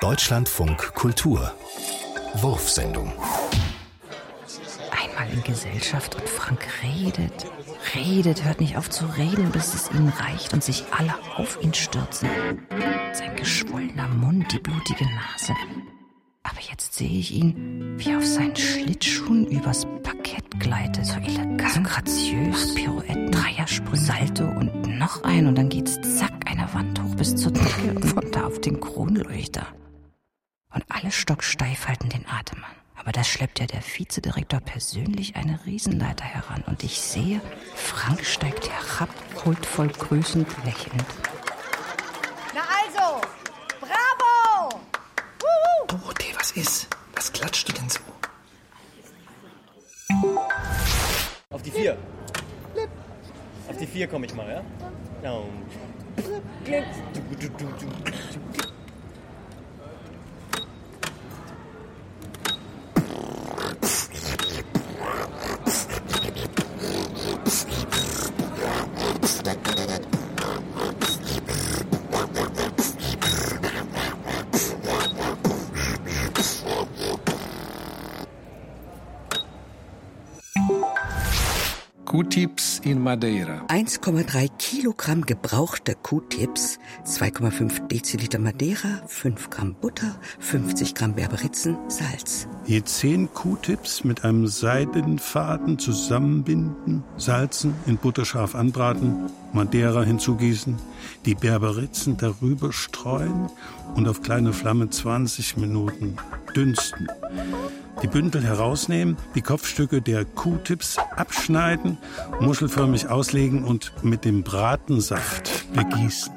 Deutschlandfunk Kultur Wurfsendung Einmal in Gesellschaft und Frank redet, redet, hört nicht auf zu reden, bis es ihnen reicht und sich alle auf ihn stürzen. Sein geschwollener Mund, die blutige Nase. Aber jetzt sehe ich ihn, wie er auf seinen Schlittschuhen übers Parkett gleitet. So elegant, so graziös, Pirouette, Dreiersprünge, Salto und noch ein und dann geht's zack eine Wand hoch bis zur Decke und von da auf den Kronleuchter. Alle stocksteif halten den Atem an. Aber da schleppt ja der Vizedirektor persönlich eine Riesenleiter heran und ich sehe, Frank steigt herab, huldvoll grüßend, lächelnd. Na also, bravo! Wuhu. Dorothee, was ist? Was klatscht du denn so? Auf die vier. Auf die vier komme ich mal, ja? Ja. und- Q-Tips in Madeira. 1,3 Kilogramm gebrauchte Q-Tips, 2,5 Deziliter Madeira, 5 Gramm Butter, 50 Gramm Berberitzen, Salz. Je zehn Q-Tips mit einem Seidenfaden zusammenbinden, salzen, in Butter scharf anbraten, Madeira hinzugießen, die Berberitzen darüber streuen und auf kleine Flamme 20 Minuten dünsten. Die Bündel herausnehmen, die Kopfstücke der Q-Tips abschneiden, muschelförmig auslegen und mit dem Bratensaft begießen.